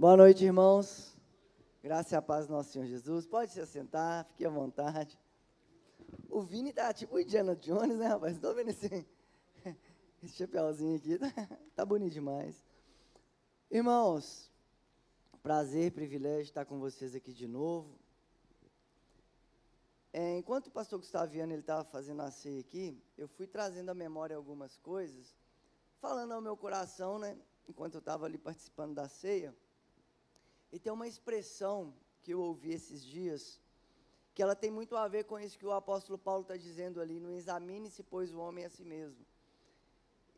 Boa noite, irmãos. Graça e a paz do nosso Senhor Jesus. Pode se assentar, fique à vontade. O Vini tá tipo o Indiana Jones, né, rapaz? Estou vendo esse, esse chapéuzinho aqui. Tá bonito demais. Irmãos, prazer, privilégio estar com vocês aqui de novo. É, enquanto o pastor Gustaviano estava fazendo a ceia aqui, eu fui trazendo à memória algumas coisas, falando ao meu coração, né, enquanto eu estava ali participando da ceia. E tem uma expressão que eu ouvi esses dias, que ela tem muito a ver com isso que o apóstolo Paulo está dizendo ali, no examine-se, pois, o homem a si mesmo.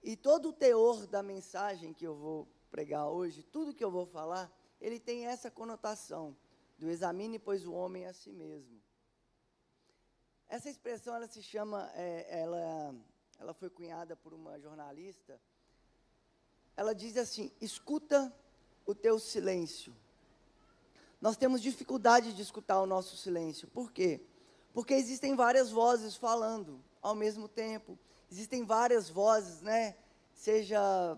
E todo o teor da mensagem que eu vou pregar hoje, tudo que eu vou falar, ele tem essa conotação, do examine, pois, o homem a si mesmo. Essa expressão ela se chama, é, ela, ela foi cunhada por uma jornalista. Ela diz assim: escuta o teu silêncio. Nós temos dificuldade de escutar o nosso silêncio. Por quê? Porque existem várias vozes falando ao mesmo tempo. Existem várias vozes, né? Seja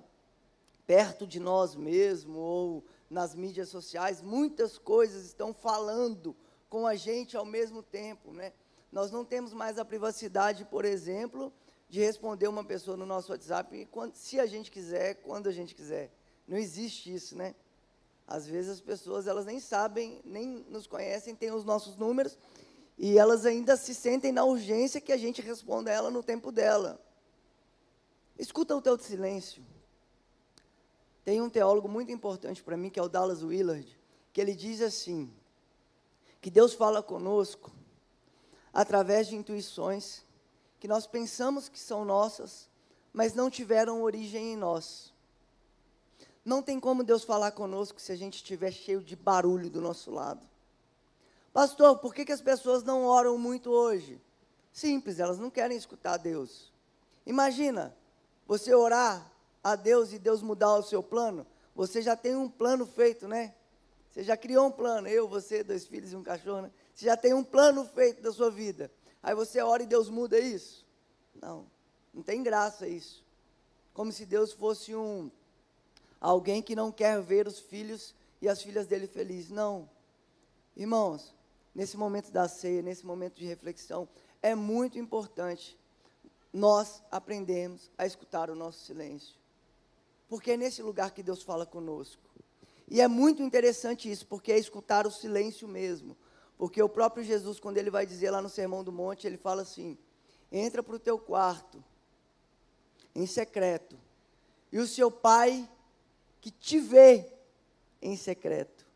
perto de nós mesmos ou nas mídias sociais, muitas coisas estão falando com a gente ao mesmo tempo, né? Nós não temos mais a privacidade, por exemplo, de responder uma pessoa no nosso WhatsApp quando, se a gente quiser, quando a gente quiser. Não existe isso, né? Às vezes as pessoas elas nem sabem, nem nos conhecem, têm os nossos números e elas ainda se sentem na urgência que a gente responda a ela no tempo dela. Escuta o teu silêncio. Tem um teólogo muito importante para mim, que é o Dallas Willard, que ele diz assim: que Deus fala conosco através de intuições que nós pensamos que são nossas, mas não tiveram origem em nós. Não tem como Deus falar conosco se a gente estiver cheio de barulho do nosso lado. Pastor, por que, que as pessoas não oram muito hoje? Simples, elas não querem escutar Deus. Imagina, você orar a Deus e Deus mudar o seu plano. Você já tem um plano feito, né? Você já criou um plano, eu, você, dois filhos e um cachorro, né? Você já tem um plano feito da sua vida. Aí você ora e Deus muda isso? Não. Não tem graça isso. Como se Deus fosse um alguém que não quer ver os filhos e as filhas dele felizes. Não. Irmãos, nesse momento da ceia, nesse momento de reflexão, é muito importante nós aprendermos a escutar o nosso silêncio. Porque é nesse lugar que Deus fala conosco. E é muito interessante isso, porque é escutar o silêncio mesmo. Porque o próprio Jesus, quando ele vai dizer lá no Sermão do Monte, ele fala assim: entra para o teu quarto, em secreto, e o seu pai que te vê em secreto,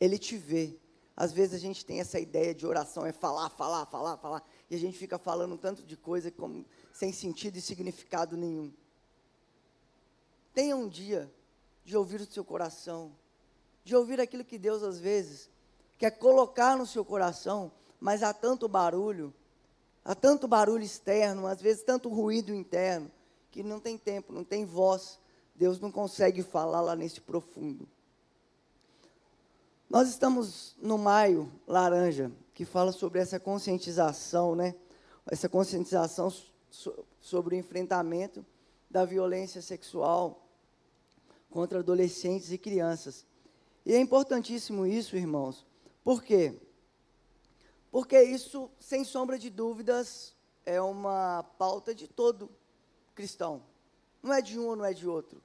ele te vê. Às vezes a gente tem essa ideia de oração, é falar, falar, falar, falar, e a gente fica falando tanto de coisa como, sem sentido e significado nenhum. Tenha um dia de ouvir o seu coração de ouvir aquilo que Deus às vezes quer colocar no seu coração, mas há tanto barulho, há tanto barulho externo, às vezes tanto ruído interno, que não tem tempo, não tem voz, Deus não consegue falar lá nesse profundo. Nós estamos no maio laranja, que fala sobre essa conscientização, né? Essa conscientização sobre o enfrentamento da violência sexual contra adolescentes e crianças. E é importantíssimo isso, irmãos. Por quê? Porque isso, sem sombra de dúvidas, é uma pauta de todo cristão. Não é de um ou não é de outro.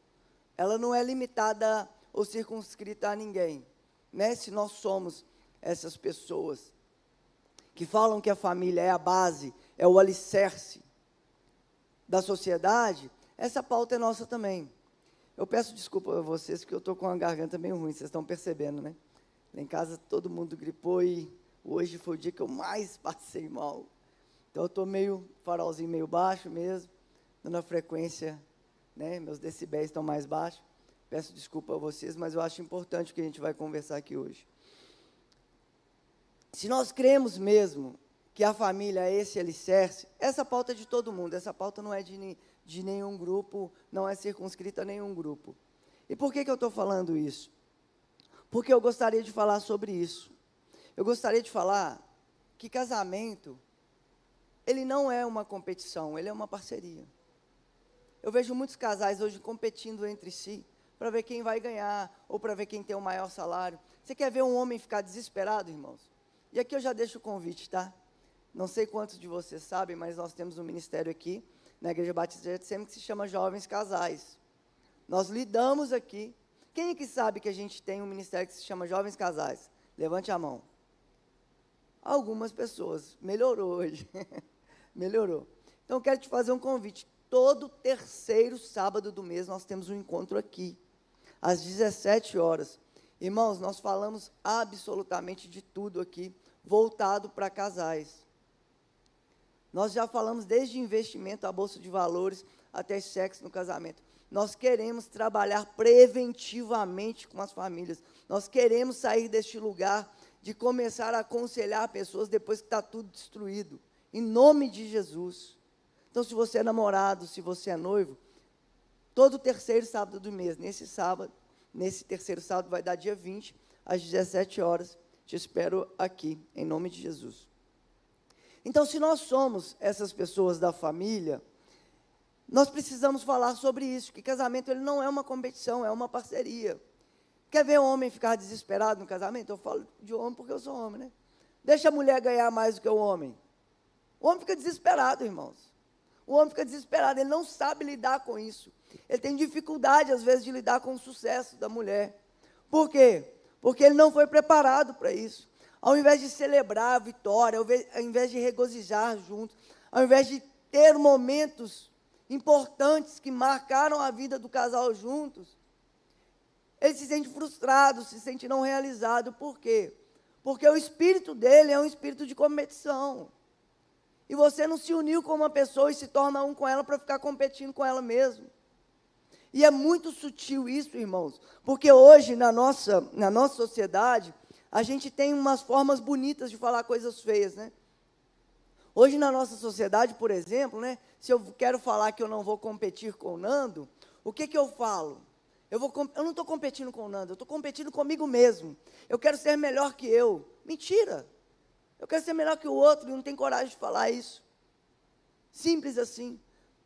Ela não é limitada ou circunscrita a ninguém. Né? Se nós somos essas pessoas que falam que a família é a base, é o alicerce da sociedade, essa pauta é nossa também. Eu peço desculpa a vocês, que eu estou com a garganta meio ruim, vocês estão percebendo, né? Lá em casa todo mundo gripou e hoje foi o dia que eu mais passei mal. Então eu estou meio, farolzinho meio baixo mesmo, dando a frequência, né? Meus decibéis estão mais baixos. Peço desculpa a vocês, mas eu acho importante o que a gente vai conversar aqui hoje. Se nós cremos mesmo que a família é esse alicerce, essa pauta é de todo mundo, essa pauta não é de de nenhum grupo, não é circunscrita a nenhum grupo. E por que, que eu estou falando isso? Porque eu gostaria de falar sobre isso. Eu gostaria de falar que casamento, ele não é uma competição, ele é uma parceria. Eu vejo muitos casais hoje competindo entre si, para ver quem vai ganhar, ou para ver quem tem o maior salário. Você quer ver um homem ficar desesperado, irmãos? E aqui eu já deixo o convite, tá? Não sei quantos de vocês sabem, mas nós temos um ministério aqui, na Igreja Batista de que se chama Jovens Casais. Nós lidamos aqui. Quem é que sabe que a gente tem um ministério que se chama Jovens Casais? Levante a mão. Algumas pessoas. Melhorou hoje. Melhorou. Então, quero te fazer um convite. Todo terceiro sábado do mês nós temos um encontro aqui, às 17 horas. Irmãos, nós falamos absolutamente de tudo aqui, voltado para casais. Nós já falamos desde investimento, a bolsa de valores, até sexo no casamento. Nós queremos trabalhar preventivamente com as famílias. Nós queremos sair deste lugar de começar a aconselhar pessoas depois que está tudo destruído. Em nome de Jesus. Então, se você é namorado, se você é noivo, todo terceiro sábado do mês, nesse sábado, nesse terceiro sábado, vai dar dia 20, às 17 horas. Te espero aqui, em nome de Jesus. Então, se nós somos essas pessoas da família, nós precisamos falar sobre isso, que casamento ele não é uma competição, é uma parceria. Quer ver homem ficar desesperado no casamento? Eu falo de homem porque eu sou homem, né? Deixa a mulher ganhar mais do que o homem. O homem fica desesperado, irmãos. O homem fica desesperado, ele não sabe lidar com isso. Ele tem dificuldade, às vezes, de lidar com o sucesso da mulher. Por quê? Porque ele não foi preparado para isso. Ao invés de celebrar a vitória, ao invés de regozijar juntos, ao invés de ter momentos importantes que marcaram a vida do casal juntos, ele se sente frustrado, se sente não realizado. Por quê? Porque o espírito dele é um espírito de competição. E você não se uniu com uma pessoa e se torna um com ela para ficar competindo com ela mesmo. E é muito sutil isso, irmãos, porque hoje na nossa, na nossa sociedade, a gente tem umas formas bonitas de falar coisas feias, né? Hoje na nossa sociedade, por exemplo, né, se eu quero falar que eu não vou competir com o Nando, o que, que eu falo? Eu, vou, eu não estou competindo com o Nando, eu estou competindo comigo mesmo. Eu quero ser melhor que eu. Mentira! Eu quero ser melhor que o outro e não tenho coragem de falar isso. Simples assim.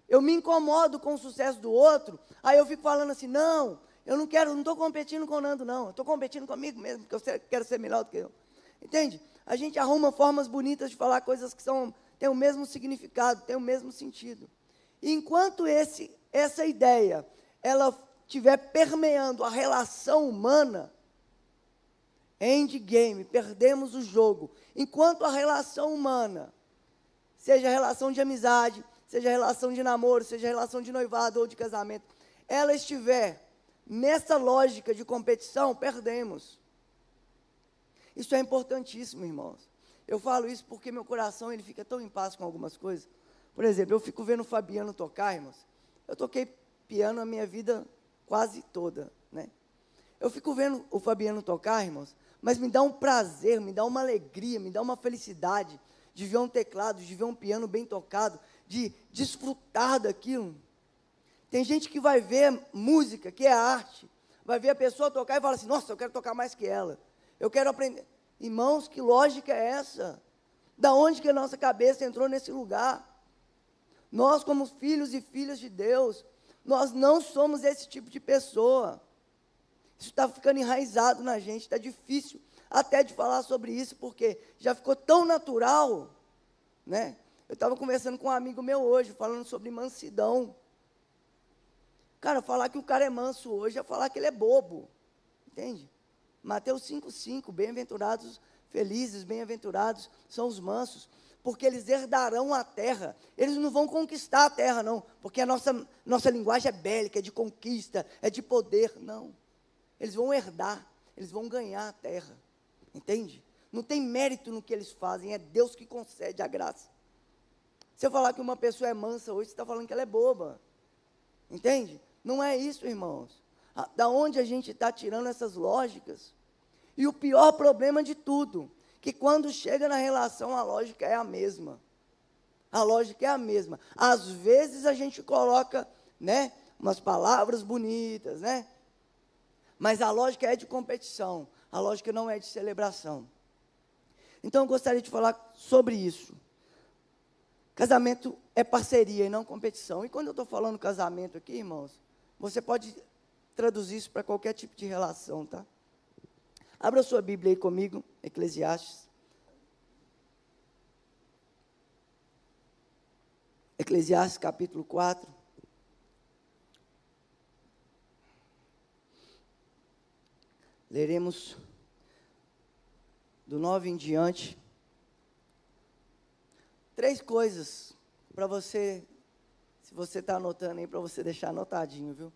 Eu me incomodo com o sucesso do outro, aí eu fico falando assim: não, eu não quero, não estou competindo com o Nando, não. Estou competindo comigo mesmo, porque eu quero ser melhor do que eu. Entende? A gente arruma formas bonitas de falar coisas que são, têm o mesmo significado, têm o mesmo sentido. E enquanto esse, essa ideia ela estiver permeando a relação humana, endgame, perdemos o jogo. Enquanto a relação humana, seja a relação de amizade, seja a relação de namoro, seja a relação de noivado ou de casamento, ela estiver nessa lógica de competição, perdemos. Isso é importantíssimo, irmãos. Eu falo isso porque meu coração ele fica tão em paz com algumas coisas. Por exemplo, eu fico vendo o Fabiano tocar, irmãos. Eu toquei piano a minha vida quase toda, né? Eu fico vendo o Fabiano tocar, irmãos, mas me dá um prazer, me dá uma alegria, me dá uma felicidade de ver um teclado, de ver um piano bem tocado, de desfrutar daquilo. Tem gente que vai ver música, que é arte, vai ver a pessoa tocar e fala assim: Nossa, eu quero tocar mais que ela. Eu quero aprender. Irmãos, que lógica é essa? Da onde que a nossa cabeça entrou nesse lugar? Nós, como filhos e filhas de Deus, nós não somos esse tipo de pessoa. Isso está ficando enraizado na gente, está difícil até de falar sobre isso, porque já ficou tão natural, né? Eu estava conversando com um amigo meu hoje, falando sobre mansidão. Cara, falar que o cara é manso hoje é falar que ele é bobo, entende? Mateus 5,5, bem-aventurados, felizes, bem-aventurados são os mansos, porque eles herdarão a terra. Eles não vão conquistar a terra, não, porque a nossa, nossa linguagem é bélica, é de conquista, é de poder, não. Eles vão herdar, eles vão ganhar a terra. Entende? Não tem mérito no que eles fazem, é Deus que concede a graça. Se eu falar que uma pessoa é mansa hoje, você está falando que ela é boba. Entende? Não é isso, irmãos. Da onde a gente está tirando essas lógicas? E o pior problema de tudo, que quando chega na relação, a lógica é a mesma. A lógica é a mesma. Às vezes a gente coloca, né, umas palavras bonitas, né? Mas a lógica é de competição, a lógica não é de celebração. Então eu gostaria de falar sobre isso. Casamento é parceria e não competição. E quando eu estou falando casamento aqui, irmãos, você pode traduzir isso para qualquer tipo de relação, tá? Abra sua Bíblia aí comigo, Eclesiastes. Eclesiastes capítulo 4. Leremos do 9 em diante. Três coisas para você, se você está anotando aí, para você deixar anotadinho, viu?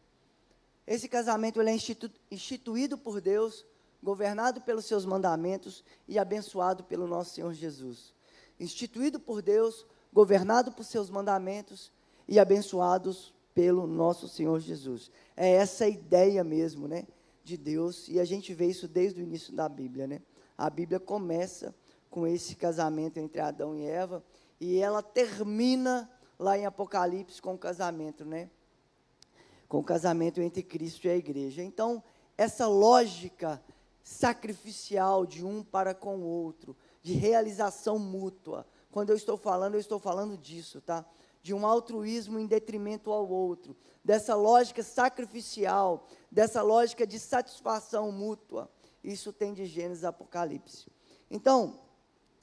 Esse casamento ele é institu instituído por Deus, governado pelos seus mandamentos e abençoado pelo nosso Senhor Jesus. Instituído por Deus, governado por seus mandamentos e abençoados pelo nosso Senhor Jesus. É essa a ideia mesmo, né, de Deus, e a gente vê isso desde o início da Bíblia, né? A Bíblia começa com esse casamento entre Adão e Eva, e ela termina lá em Apocalipse com o casamento, né? Com o casamento entre Cristo e a igreja. Então, essa lógica sacrificial de um para com o outro, de realização mútua, quando eu estou falando, eu estou falando disso, tá? De um altruísmo em detrimento ao outro, dessa lógica sacrificial, dessa lógica de satisfação mútua. Isso tem de Gênesis Apocalipse. Então,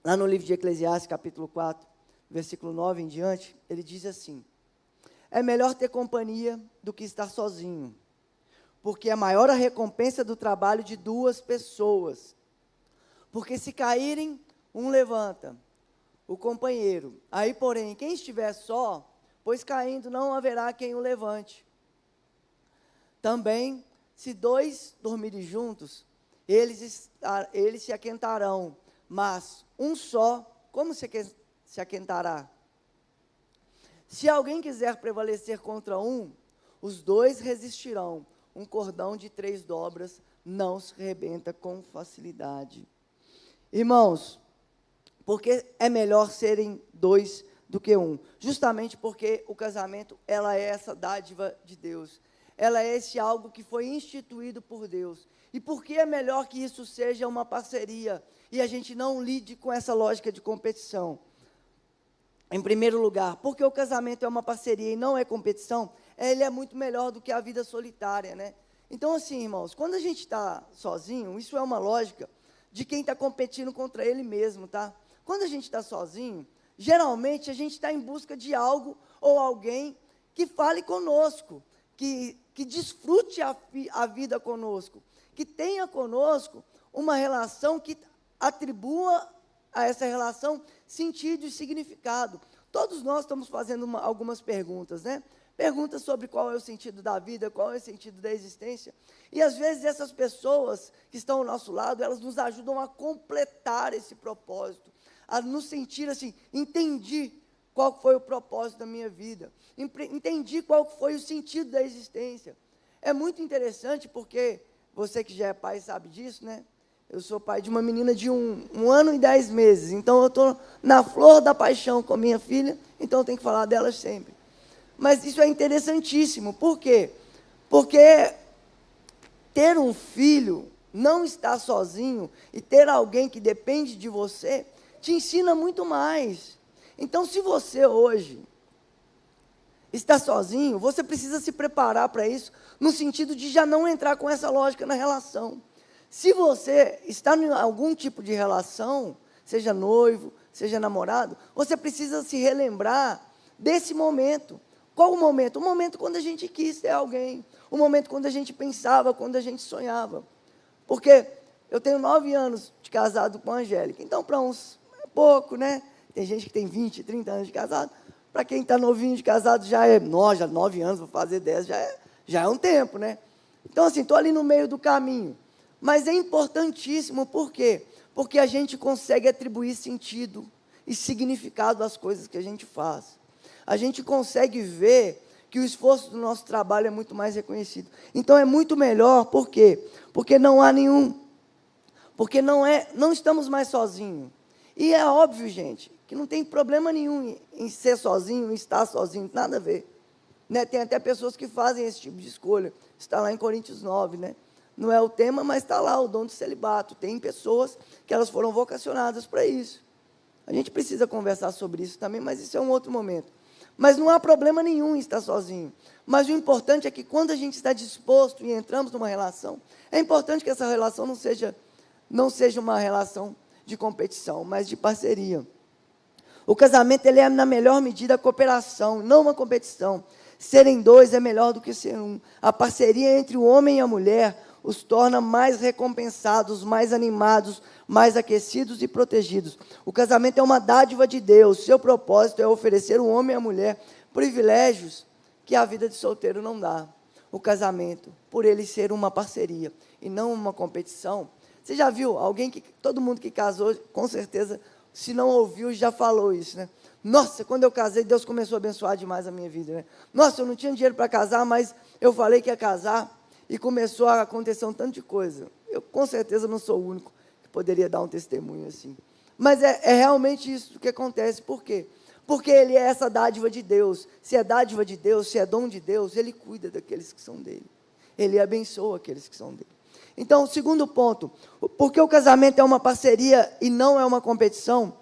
lá no livro de Eclesiastes, capítulo 4, versículo 9 em diante, ele diz assim: É melhor ter companhia do que estar sozinho, porque é maior a recompensa do trabalho de duas pessoas. Porque se caírem, um levanta, o companheiro. Aí, porém, quem estiver só, pois caindo não haverá quem o levante. Também, se dois dormirem juntos, eles, eles se aquentarão, mas um só, como se, se aquentará? Se alguém quiser prevalecer contra um, os dois resistirão. Um cordão de três dobras não se rebenta com facilidade. Irmãos, porque é melhor serem dois do que um. Justamente porque o casamento, ela é essa dádiva de Deus. Ela é esse algo que foi instituído por Deus. E por que é melhor que isso seja uma parceria e a gente não lide com essa lógica de competição? Em primeiro lugar, porque o casamento é uma parceria e não é competição, ele é muito melhor do que a vida solitária, né? Então, assim, irmãos, quando a gente está sozinho, isso é uma lógica de quem está competindo contra ele mesmo, tá? Quando a gente está sozinho, geralmente a gente está em busca de algo ou alguém que fale conosco, que, que desfrute a, a vida conosco, que tenha conosco uma relação que atribua a essa relação sentido e significado. Todos nós estamos fazendo uma, algumas perguntas, né? Perguntas sobre qual é o sentido da vida, qual é o sentido da existência. E às vezes essas pessoas que estão ao nosso lado, elas nos ajudam a completar esse propósito, a nos sentir assim, entendi qual foi o propósito da minha vida, entendi qual foi o sentido da existência. É muito interessante porque você que já é pai sabe disso, né? Eu sou pai de uma menina de um, um ano e dez meses, então eu estou na flor da paixão com a minha filha, então eu tenho que falar dela sempre. Mas isso é interessantíssimo, por quê? Porque ter um filho, não estar sozinho e ter alguém que depende de você, te ensina muito mais. Então, se você hoje está sozinho, você precisa se preparar para isso, no sentido de já não entrar com essa lógica na relação. Se você está em algum tipo de relação, seja noivo, seja namorado, você precisa se relembrar desse momento. Qual o momento? O momento quando a gente quis ter alguém, o momento quando a gente pensava, quando a gente sonhava. Porque eu tenho nove anos de casado com a Angélica, então para uns pouco, né? Tem gente que tem 20, 30 anos de casado. Para quem está novinho de casado, já é, nós, já nove anos, vou fazer dez, já é, já é um tempo, né? Então, assim, estou ali no meio do caminho. Mas é importantíssimo, por quê? Porque a gente consegue atribuir sentido e significado às coisas que a gente faz. A gente consegue ver que o esforço do nosso trabalho é muito mais reconhecido. Então é muito melhor, por quê? Porque não há nenhum porque não é, não estamos mais sozinhos. E é óbvio, gente, que não tem problema nenhum em, ser sozinho, em estar sozinho, nada a ver. Né? Tem até pessoas que fazem esse tipo de escolha. Está lá em Coríntios 9, né? Não é o tema, mas está lá o dom de celibato. Tem pessoas que elas foram vocacionadas para isso. A gente precisa conversar sobre isso também, mas isso é um outro momento. Mas não há problema nenhum em estar sozinho. Mas o importante é que quando a gente está disposto e entramos numa relação, é importante que essa relação não seja, não seja uma relação de competição, mas de parceria. O casamento ele é, na melhor medida, cooperação, não uma competição. Serem dois é melhor do que ser um. A parceria entre o homem e a mulher os torna mais recompensados, mais animados, mais aquecidos e protegidos. O casamento é uma dádiva de Deus. Seu propósito é oferecer ao homem e à mulher privilégios que a vida de solteiro não dá. O casamento, por ele ser uma parceria e não uma competição. Você já viu alguém que todo mundo que casou, com certeza, se não ouviu, já falou isso, né? Nossa, quando eu casei, Deus começou a abençoar demais a minha vida, né? Nossa, eu não tinha dinheiro para casar, mas eu falei que ia casar e começou a acontecer um tanto de coisa. Eu com certeza não sou o único que poderia dar um testemunho assim. Mas é, é realmente isso que acontece. Por quê? Porque ele é essa dádiva de Deus. Se é dádiva de Deus, se é dom de Deus, ele cuida daqueles que são dele. Ele abençoa aqueles que são dele. Então, segundo ponto, porque o casamento é uma parceria e não é uma competição,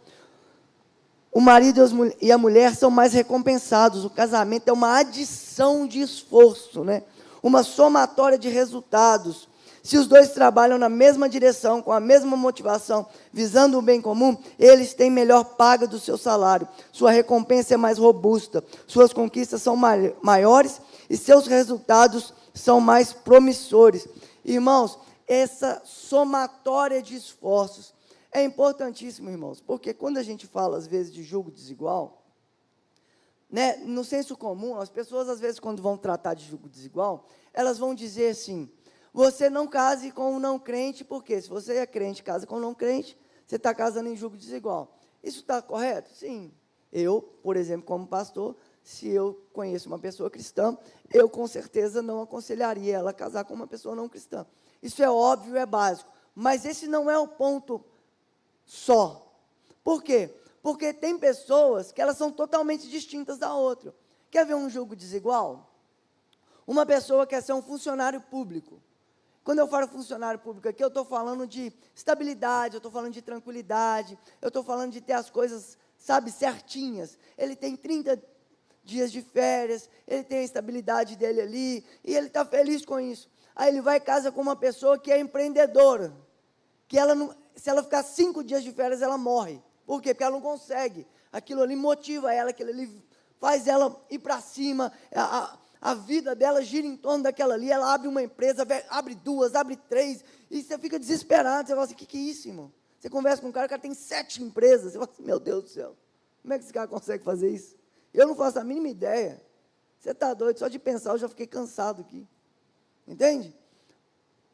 o marido e a mulher são mais recompensados. O casamento é uma adição de esforço, né? uma somatória de resultados. Se os dois trabalham na mesma direção, com a mesma motivação, visando o bem comum, eles têm melhor paga do seu salário. Sua recompensa é mais robusta, suas conquistas são maiores e seus resultados são mais promissores. Irmãos, essa somatória de esforços é importantíssimo, irmãos, porque quando a gente fala às vezes de julgo desigual, né, no senso comum, as pessoas, às vezes, quando vão tratar de julgo desigual, elas vão dizer assim: você não case com um não crente, porque se você é crente casa com um não crente, você está casando em julgo desigual. Isso está correto? Sim. Eu, por exemplo, como pastor, se eu conheço uma pessoa cristã, eu com certeza não aconselharia ela a casar com uma pessoa não cristã. Isso é óbvio, é básico. Mas esse não é o ponto só. Por quê? Porque tem pessoas que elas são totalmente distintas da outra. Quer ver um jogo desigual? Uma pessoa quer ser um funcionário público. Quando eu falo funcionário público aqui, eu estou falando de estabilidade, eu estou falando de tranquilidade, eu estou falando de ter as coisas, sabe, certinhas. Ele tem 30 dias de férias, ele tem a estabilidade dele ali, e ele está feliz com isso. Aí ele vai e casa com uma pessoa que é empreendedora, que ela não, se ela ficar cinco dias de férias, ela morre. Por quê? Porque ela não consegue. Aquilo ali motiva ela, aquilo ali faz ela ir para cima. A, a, vida dela gira em torno daquela ali. Ela abre uma empresa, abre duas, abre três. E você fica desesperado. Você fala assim: o que, que é isso, irmão? Você conversa com um cara, o cara tem sete empresas. Você fala assim: meu Deus do céu, como é que esse cara consegue fazer isso? Eu não faço a mínima ideia. Você está doido, só de pensar eu já fiquei cansado aqui. Entende?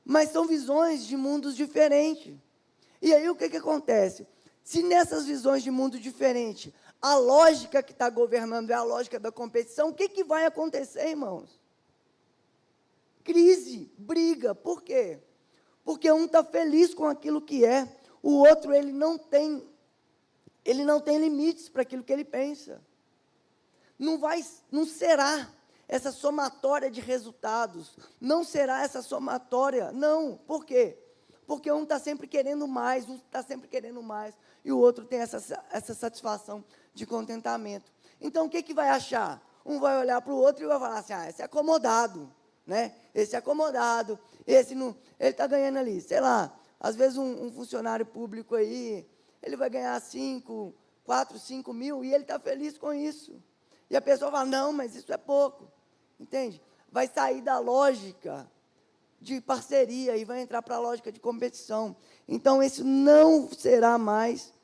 Mas são visões de mundos diferentes. E aí o que, que acontece? Se nessas visões de mundo diferente, a lógica que está governando é a lógica da competição, o que, que vai acontecer, irmãos? Crise, briga. Por quê? Porque um está feliz com aquilo que é, o outro ele não tem, ele não tem limites para aquilo que ele pensa. Não vai, não será essa somatória de resultados, não será essa somatória, não. Por quê? Porque um está sempre querendo mais, um está sempre querendo mais e o outro tem essa, essa satisfação de contentamento. Então, o que, que vai achar? Um vai olhar para o outro e vai falar assim, ah, esse é acomodado, né? Esse é acomodado, esse não, ele está ganhando ali, sei lá, às vezes um, um, funcionário público aí, ele vai ganhar 5, 4, 5 mil e ele está feliz com isso. E a pessoa fala, não, mas isso é pouco, entende? Vai sair da lógica de parceria e vai entrar para a lógica de competição. Então, isso não será mais,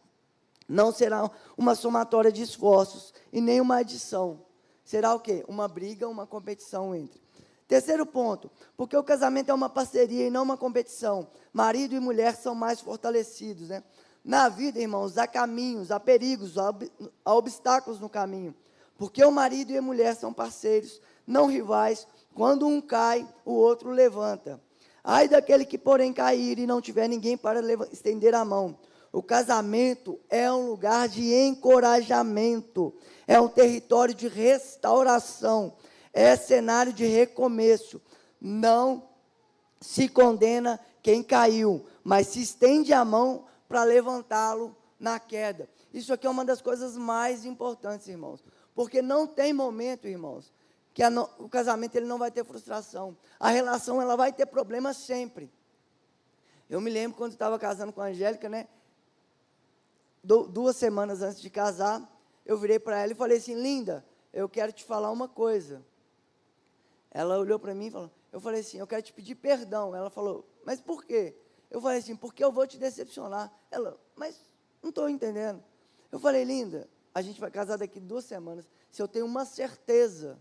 não será uma somatória de esforços e nem uma adição. Será o quê? Uma briga, uma competição entre. Terceiro ponto, porque o casamento é uma parceria e não uma competição. Marido e mulher são mais fortalecidos, né? Na vida, irmãos, há caminhos, há perigos, há, há obstáculos no caminho. Porque o marido e a mulher são parceiros, não rivais. Quando um cai, o outro levanta. Ai daquele que, porém, cair e não tiver ninguém para estender a mão. O casamento é um lugar de encorajamento, é um território de restauração, é cenário de recomeço. Não se condena quem caiu, mas se estende a mão para levantá-lo na queda. Isso aqui é uma das coisas mais importantes, irmãos. Porque não tem momento, irmãos, que no, o casamento ele não vai ter frustração. A relação ela vai ter problemas sempre. Eu me lembro quando estava casando com a Angélica, né? Du duas semanas antes de casar, eu virei para ela e falei assim, linda, eu quero te falar uma coisa. Ela olhou para mim e falou, eu falei assim, eu quero te pedir perdão. Ela falou, mas por quê? Eu falei assim, porque eu vou te decepcionar. Ela, mas não estou entendendo. Eu falei, linda, a gente vai casar daqui duas semanas. Se eu tenho uma certeza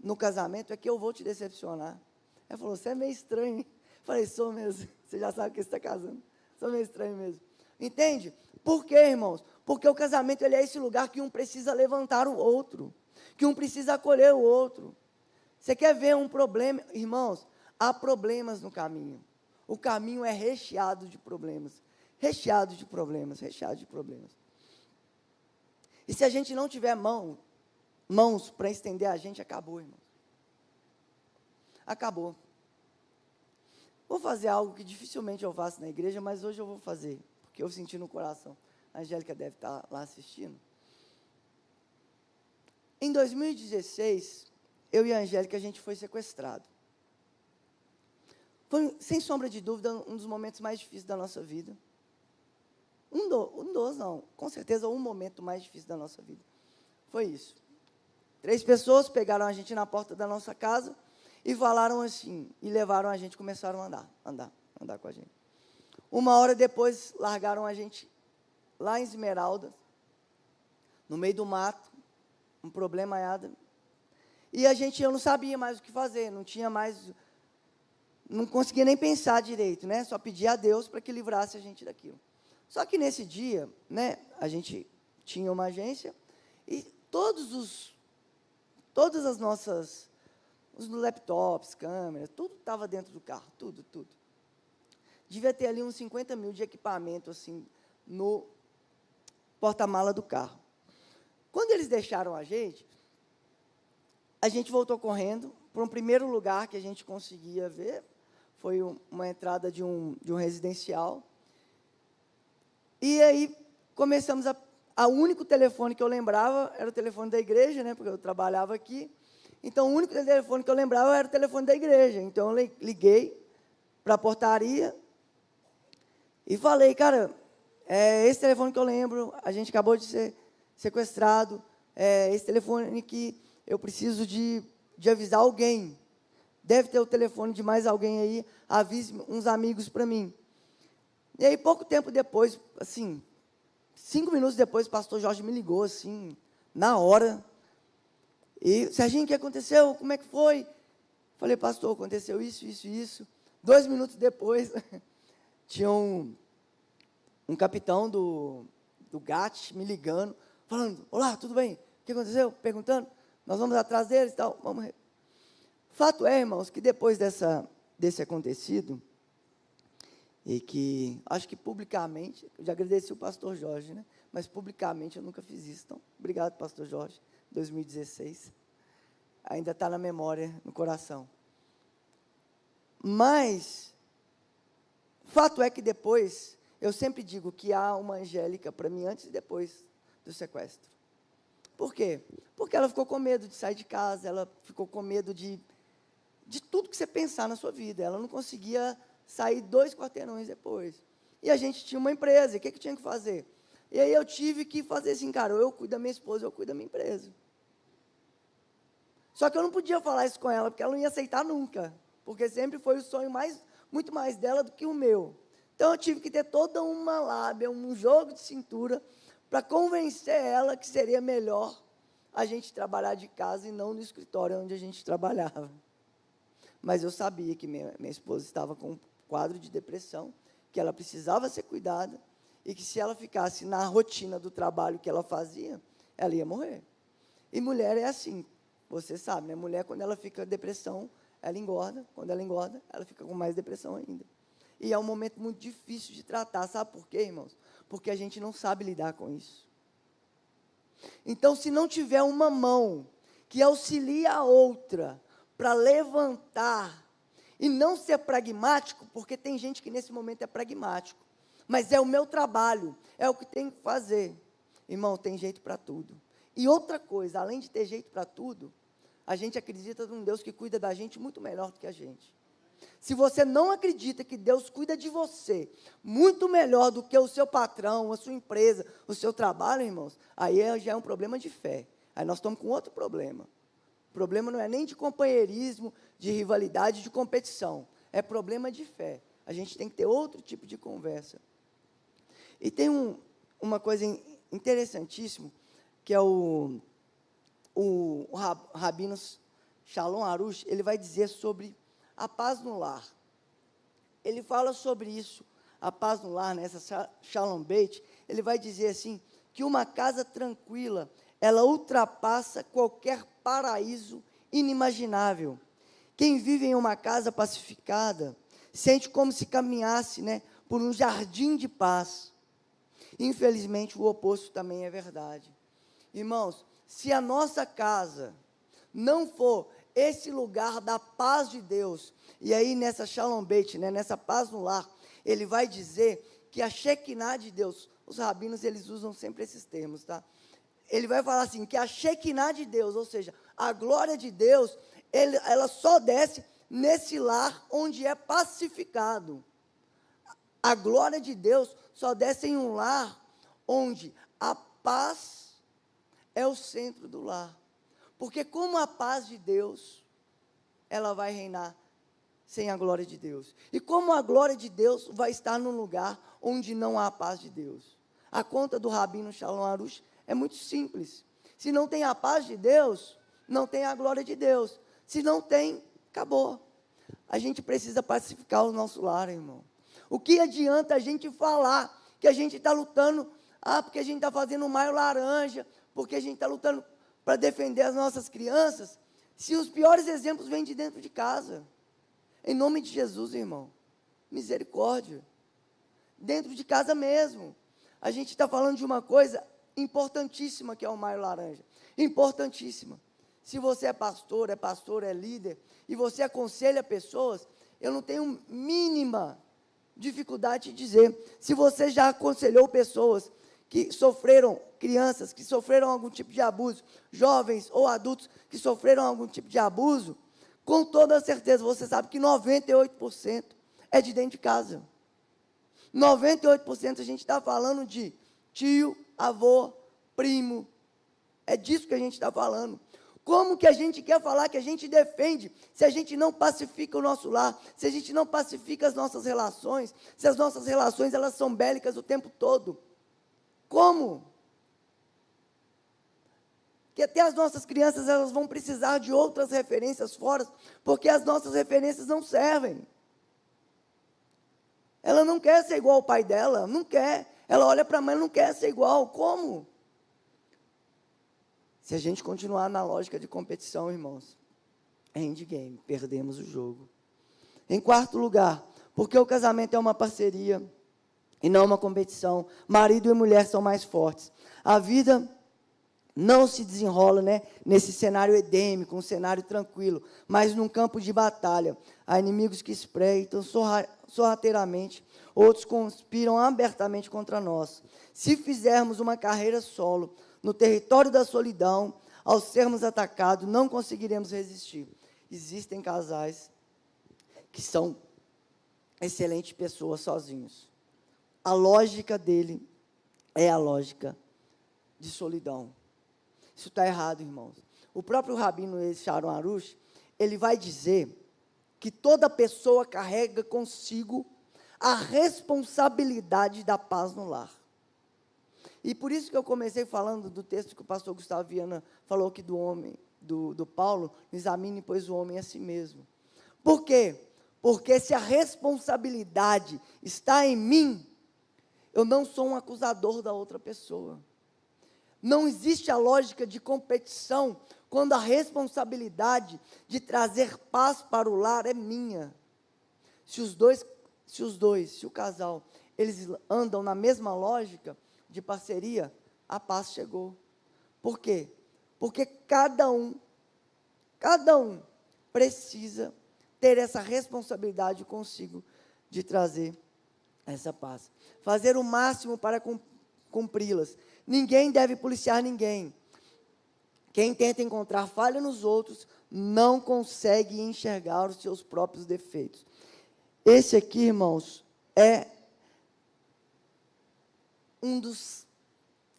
no casamento, é que eu vou te decepcionar. Ela falou, você é meio estranho. Eu falei, sou mesmo. Você já sabe que você está casando. Sou meio estranho mesmo. Entende? Por quê, irmãos? Porque o casamento ele é esse lugar que um precisa levantar o outro, que um precisa acolher o outro. Você quer ver um problema? Irmãos, há problemas no caminho. O caminho é recheado de problemas. Recheado de problemas, recheado de problemas. E se a gente não tiver mão, mãos para estender a gente, acabou, irmãos. Acabou. Vou fazer algo que dificilmente eu faço na igreja, mas hoje eu vou fazer, porque eu senti no coração. A Angélica deve estar lá assistindo. Em 2016, eu e a Angélica, a gente foi sequestrado. Foi, sem sombra de dúvida, um dos momentos mais difíceis da nossa vida. Um, do, um dos, não, com certeza, um momento mais difícil da nossa vida. Foi isso. Três pessoas pegaram a gente na porta da nossa casa e falaram assim, e levaram a gente, começaram a andar, andar, andar com a gente. Uma hora depois, largaram a gente lá em Esmeralda, no meio do mato, um problema E a gente, eu não sabia mais o que fazer, não tinha mais não conseguia nem pensar direito, né? Só pedia a Deus para que livrasse a gente daquilo. Só que nesse dia, né, a gente tinha uma agência e todos os todas as nossas os laptops, câmeras, tudo estava dentro do carro, tudo, tudo. Devia ter ali uns 50 mil de equipamento assim no porta-mala do carro. Quando eles deixaram a gente, a gente voltou correndo para um primeiro lugar que a gente conseguia ver, foi uma entrada de um, de um residencial. E aí começamos a. O único telefone que eu lembrava era o telefone da igreja, né, porque eu trabalhava aqui. Então, o único telefone que eu lembrava era o telefone da igreja. Então, eu liguei para a portaria e falei, cara, é esse telefone que eu lembro, a gente acabou de ser sequestrado, é esse telefone que eu preciso de, de avisar alguém deve ter o telefone de mais alguém aí, avise uns amigos para mim. E aí, pouco tempo depois, assim, cinco minutos depois, o pastor Jorge me ligou, assim, na hora. E, Serginho, o que aconteceu? Como é que foi? Falei, pastor, aconteceu isso, isso, isso. Dois minutos depois, tinha um, um capitão do, do GAT me ligando, falando, olá, tudo bem? O que aconteceu? Perguntando, nós vamos atrás deles e tal, vamos Fato é, irmãos, que depois dessa, desse acontecido, e que acho que publicamente, eu já agradeci o pastor Jorge, né? mas publicamente eu nunca fiz isso. Então, obrigado, pastor Jorge, 2016. Ainda está na memória, no coração. Mas, fato é que depois, eu sempre digo que há uma Angélica para mim antes e depois do sequestro. Por quê? Porque ela ficou com medo de sair de casa, ela ficou com medo de de tudo que você pensar na sua vida. Ela não conseguia sair dois quarteirões depois. E a gente tinha uma empresa, o que, que tinha que fazer? E aí eu tive que fazer assim, cara, eu cuido da minha esposa, eu cuido da minha empresa. Só que eu não podia falar isso com ela, porque ela não ia aceitar nunca. Porque sempre foi o sonho mais, muito mais dela do que o meu. Então eu tive que ter toda uma lábia, um jogo de cintura, para convencer ela que seria melhor a gente trabalhar de casa e não no escritório onde a gente trabalhava. Mas eu sabia que minha, minha esposa estava com quadro de depressão, que ela precisava ser cuidada e que se ela ficasse na rotina do trabalho que ela fazia, ela ia morrer. E mulher é assim, você sabe, né? Mulher, quando ela fica depressão, ela engorda. Quando ela engorda, ela fica com mais depressão ainda. E é um momento muito difícil de tratar. Sabe por quê, irmãos? Porque a gente não sabe lidar com isso. Então, se não tiver uma mão que auxilia a outra para levantar e não ser pragmático, porque tem gente que nesse momento é pragmático, mas é o meu trabalho, é o que tem que fazer. Irmão, tem jeito para tudo. E outra coisa, além de ter jeito para tudo, a gente acredita num Deus que cuida da gente muito melhor do que a gente. Se você não acredita que Deus cuida de você muito melhor do que o seu patrão, a sua empresa, o seu trabalho, irmãos, aí é, já é um problema de fé. Aí nós estamos com outro problema. O problema não é nem de companheirismo, de rivalidade, de competição. É problema de fé. A gente tem que ter outro tipo de conversa. E tem um, uma coisa interessantíssima, que é o, o, o Rabino Shalom Arush, ele vai dizer sobre a paz no lar. Ele fala sobre isso, a paz no lar, nessa Shalom Beit, ele vai dizer assim, que uma casa tranquila, ela ultrapassa qualquer paraíso inimaginável. Quem vive em uma casa pacificada, sente como se caminhasse né, por um jardim de paz. Infelizmente, o oposto também é verdade. Irmãos, se a nossa casa não for esse lugar da paz de Deus, e aí nessa Shalom Beit, né, nessa paz no lar, ele vai dizer que a Shekinah de Deus, os rabinos eles usam sempre esses termos, tá? Ele vai falar assim, que a Shekinah de Deus, ou seja, a glória de Deus, ele, ela só desce nesse lar onde é pacificado. A glória de Deus só desce em um lar onde a paz é o centro do lar. Porque como a paz de Deus, ela vai reinar sem a glória de Deus. E como a glória de Deus vai estar num lugar onde não há a paz de Deus. A conta do Rabino Shalom Arush é muito simples. Se não tem a paz de Deus, não tem a glória de Deus. Se não tem, acabou. A gente precisa pacificar o nosso lar, irmão. O que adianta a gente falar que a gente está lutando, ah, porque a gente está fazendo maio laranja, porque a gente está lutando para defender as nossas crianças, se os piores exemplos vêm de dentro de casa. Em nome de Jesus, irmão. Misericórdia. Dentro de casa mesmo. A gente está falando de uma coisa importantíssima que é o Maio Laranja. Importantíssima. Se você é pastor, é pastor, é líder, e você aconselha pessoas, eu não tenho mínima dificuldade de dizer. Se você já aconselhou pessoas que sofreram, crianças que sofreram algum tipo de abuso, jovens ou adultos que sofreram algum tipo de abuso, com toda certeza você sabe que 98% é de dentro de casa. 98% a gente está falando de tio, avô, primo. É disso que a gente está falando. Como que a gente quer falar que a gente defende se a gente não pacifica o nosso lar, se a gente não pacifica as nossas relações, se as nossas relações elas são bélicas o tempo todo? Como? Que até as nossas crianças elas vão precisar de outras referências fora, porque as nossas referências não servem. Ela não quer ser igual ao pai dela, não quer. Ela olha para a mãe, não quer ser igual. Como? Se a gente continuar na lógica de competição, irmãos, é endgame, perdemos o jogo. Em quarto lugar, porque o casamento é uma parceria e não uma competição. Marido e mulher são mais fortes. A vida não se desenrola né, nesse cenário edêmico, um cenário tranquilo, mas num campo de batalha. Há inimigos que espreitam sorrateiramente, outros conspiram abertamente contra nós. Se fizermos uma carreira solo no território da solidão, ao sermos atacados, não conseguiremos resistir. Existem casais que são excelentes pessoas sozinhos a lógica dele é a lógica de solidão. Isso está errado, irmãos. O próprio Rabino Sharon Arush, ele vai dizer que toda pessoa carrega consigo a responsabilidade da paz no lar. E por isso que eu comecei falando do texto que o pastor Gustavo Viana falou aqui do homem, do, do Paulo, examine, pois, o homem a si mesmo. Por quê? Porque se a responsabilidade está em mim, eu não sou um acusador da outra pessoa. Não existe a lógica de competição quando a responsabilidade de trazer paz para o lar é minha. Se os dois, se os dois, se o casal, eles andam na mesma lógica de parceria, a paz chegou. Por quê? Porque cada um, cada um precisa ter essa responsabilidade consigo de trazer essa paz. Fazer o máximo para cumpri-las. Ninguém deve policiar ninguém. Quem tenta encontrar falha nos outros não consegue enxergar os seus próprios defeitos. Esse aqui, irmãos, é um dos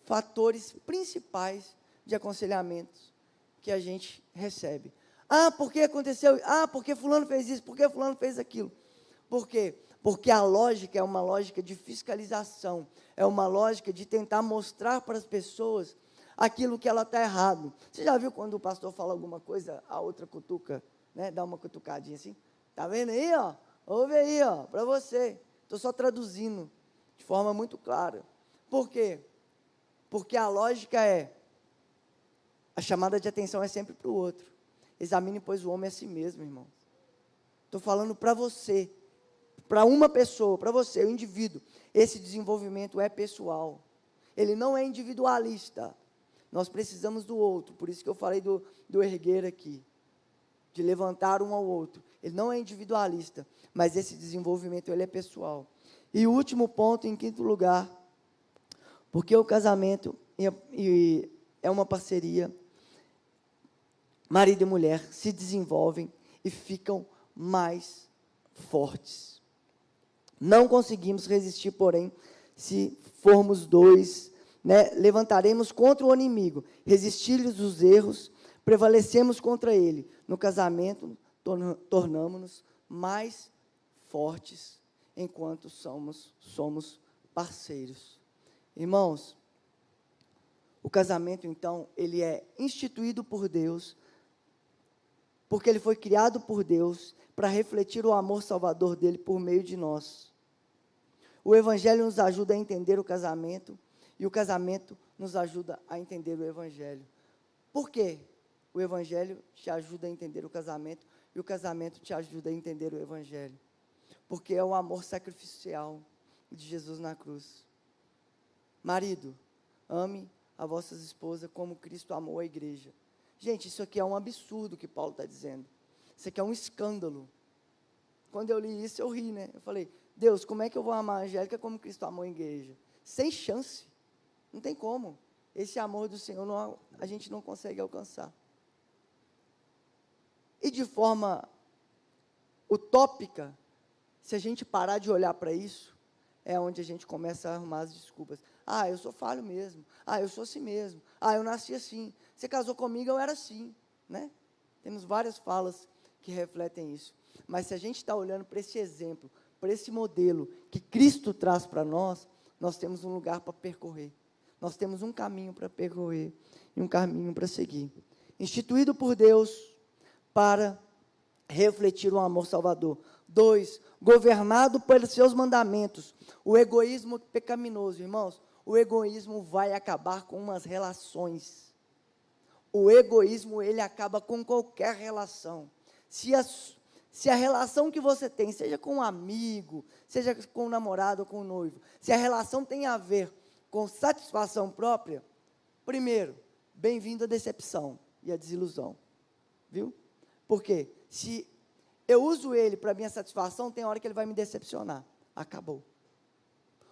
fatores principais de aconselhamentos que a gente recebe. Ah, porque aconteceu? Ah, porque fulano fez isso? Porque fulano fez aquilo? Por quê? Porque a lógica é uma lógica de fiscalização, é uma lógica de tentar mostrar para as pessoas aquilo que ela está errado. Você já viu quando o pastor fala alguma coisa, a outra cutuca, né? Dá uma cutucadinha assim. Tá vendo aí, ó? Ouve aí, ó, para você. Estou só traduzindo de forma muito clara. Por quê? Porque a lógica é a chamada de atenção é sempre para o outro. Examine, pois, o homem a si mesmo, irmão. Estou falando para você, para uma pessoa, para você, o indivíduo. Esse desenvolvimento é pessoal. Ele não é individualista. Nós precisamos do outro, por isso que eu falei do, do erguer aqui, de levantar um ao outro. Ele não é individualista, mas esse desenvolvimento ele é pessoal. E o último ponto, em quinto lugar, porque o casamento é uma parceria, marido e mulher se desenvolvem e ficam mais fortes. Não conseguimos resistir, porém, se formos dois né, levantaremos contra o inimigo, resistir-lhes os erros, prevalecemos contra ele. No casamento, tornamos-nos mais fortes enquanto somos, somos parceiros. Irmãos, o casamento, então, ele é instituído por Deus, porque ele foi criado por Deus para refletir o amor salvador dele por meio de nós. O Evangelho nos ajuda a entender o casamento e o casamento nos ajuda a entender o Evangelho. Por quê? O Evangelho te ajuda a entender o casamento e o casamento te ajuda a entender o Evangelho. Porque é o amor sacrificial de Jesus na cruz. Marido, ame a vossas esposas como Cristo amou a igreja. Gente, isso aqui é um absurdo que Paulo está dizendo. Isso aqui é um escândalo. Quando eu li isso, eu ri, né? Eu falei, Deus, como é que eu vou amar a Angélica como Cristo amou a igreja? Sem chance. Não tem como. Esse amor do Senhor não, a gente não consegue alcançar. E de forma utópica, se a gente parar de olhar para isso, é onde a gente começa a arrumar as desculpas. Ah, eu sou falho mesmo. Ah, eu sou assim mesmo. Ah, eu nasci assim. Você casou comigo, eu era assim. Né? Temos várias falas que refletem isso. Mas se a gente está olhando para esse exemplo, para esse modelo que Cristo traz para nós, nós temos um lugar para percorrer. Nós temos um caminho para percorrer e um caminho para seguir. Instituído por Deus para refletir o amor salvador. Dois, governado pelos seus mandamentos. O egoísmo pecaminoso, irmãos. O egoísmo vai acabar com umas relações. O egoísmo, ele acaba com qualquer relação. Se a, se a relação que você tem, seja com um amigo, seja com um namorado ou com um noivo, se a relação tem a ver com satisfação própria, primeiro, bem-vindo à decepção e à desilusão. Viu? Porque se eu uso ele para minha satisfação, tem hora que ele vai me decepcionar. Acabou.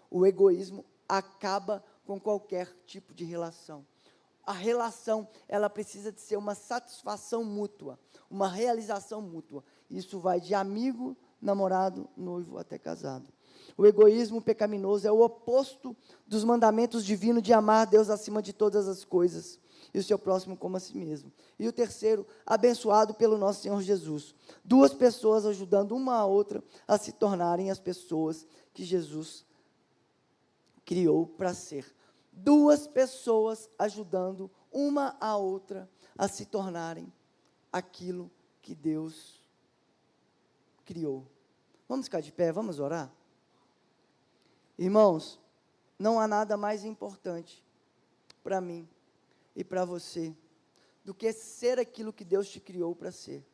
O egoísmo acaba com qualquer tipo de relação. A relação, ela precisa de ser uma satisfação mútua, uma realização mútua. Isso vai de amigo, namorado, noivo até casado. O egoísmo pecaminoso é o oposto dos mandamentos divinos de amar Deus acima de todas as coisas e o seu próximo como a si mesmo. E o terceiro, abençoado pelo nosso Senhor Jesus. Duas pessoas ajudando uma a outra a se tornarem as pessoas que Jesus criou para ser. Duas pessoas ajudando uma a outra a se tornarem aquilo que Deus criou. Vamos ficar de pé, vamos orar? Irmãos, não há nada mais importante para mim e para você do que ser aquilo que Deus te criou para ser.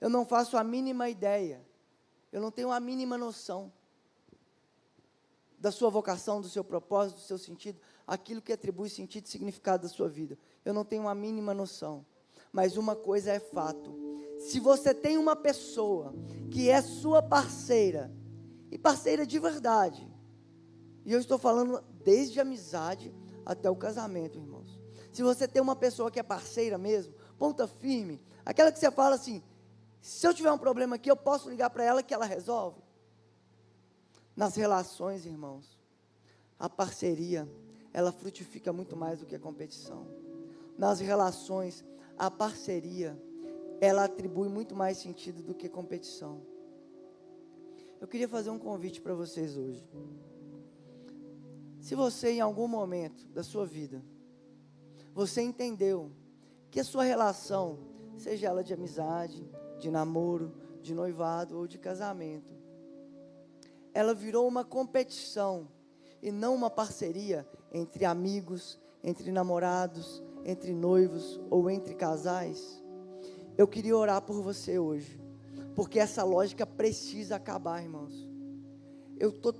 Eu não faço a mínima ideia, eu não tenho a mínima noção da sua vocação, do seu propósito, do seu sentido, aquilo que atribui sentido e significado da sua vida. Eu não tenho a mínima noção. Mas uma coisa é fato: se você tem uma pessoa que é sua parceira, e parceira de verdade, e eu estou falando desde a amizade até o casamento, irmãos. Se você tem uma pessoa que é parceira mesmo, ponta firme, aquela que você fala assim: se eu tiver um problema aqui, eu posso ligar para ela que ela resolve. Nas relações, irmãos, a parceria, ela frutifica muito mais do que a competição. Nas relações, a parceria, ela atribui muito mais sentido do que competição. Eu queria fazer um convite para vocês hoje. Se você em algum momento da sua vida, você entendeu que a sua relação, seja ela de amizade, de namoro, de noivado ou de casamento, ela virou uma competição e não uma parceria entre amigos, entre namorados, entre noivos ou entre casais. Eu queria orar por você hoje, porque essa lógica precisa acabar, irmãos. Eu estou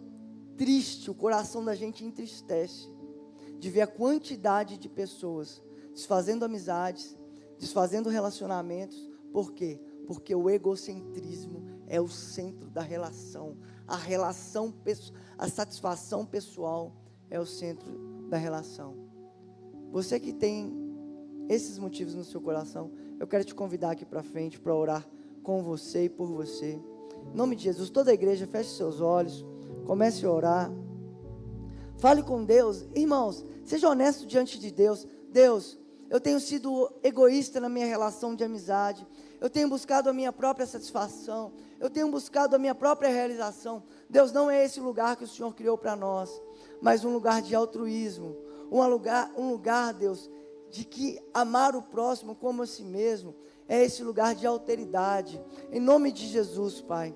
triste, o coração da gente entristece de ver a quantidade de pessoas desfazendo amizades, desfazendo relacionamentos. Por quê? Porque o egocentrismo é o centro da relação. A relação, a satisfação pessoal é o centro da relação. Você que tem esses motivos no seu coração, eu quero te convidar aqui para frente para orar com você e por você. Em nome de Jesus, toda a igreja, feche seus olhos, comece a orar. Fale com Deus, irmãos, seja honesto diante de Deus. Deus, eu tenho sido egoísta na minha relação de amizade, eu tenho buscado a minha própria satisfação, eu tenho buscado a minha própria realização. Deus não é esse lugar que o Senhor criou para nós, mas um lugar de altruísmo, um lugar, um lugar, Deus, de que amar o próximo como a si mesmo é esse lugar de alteridade. Em nome de Jesus, Pai,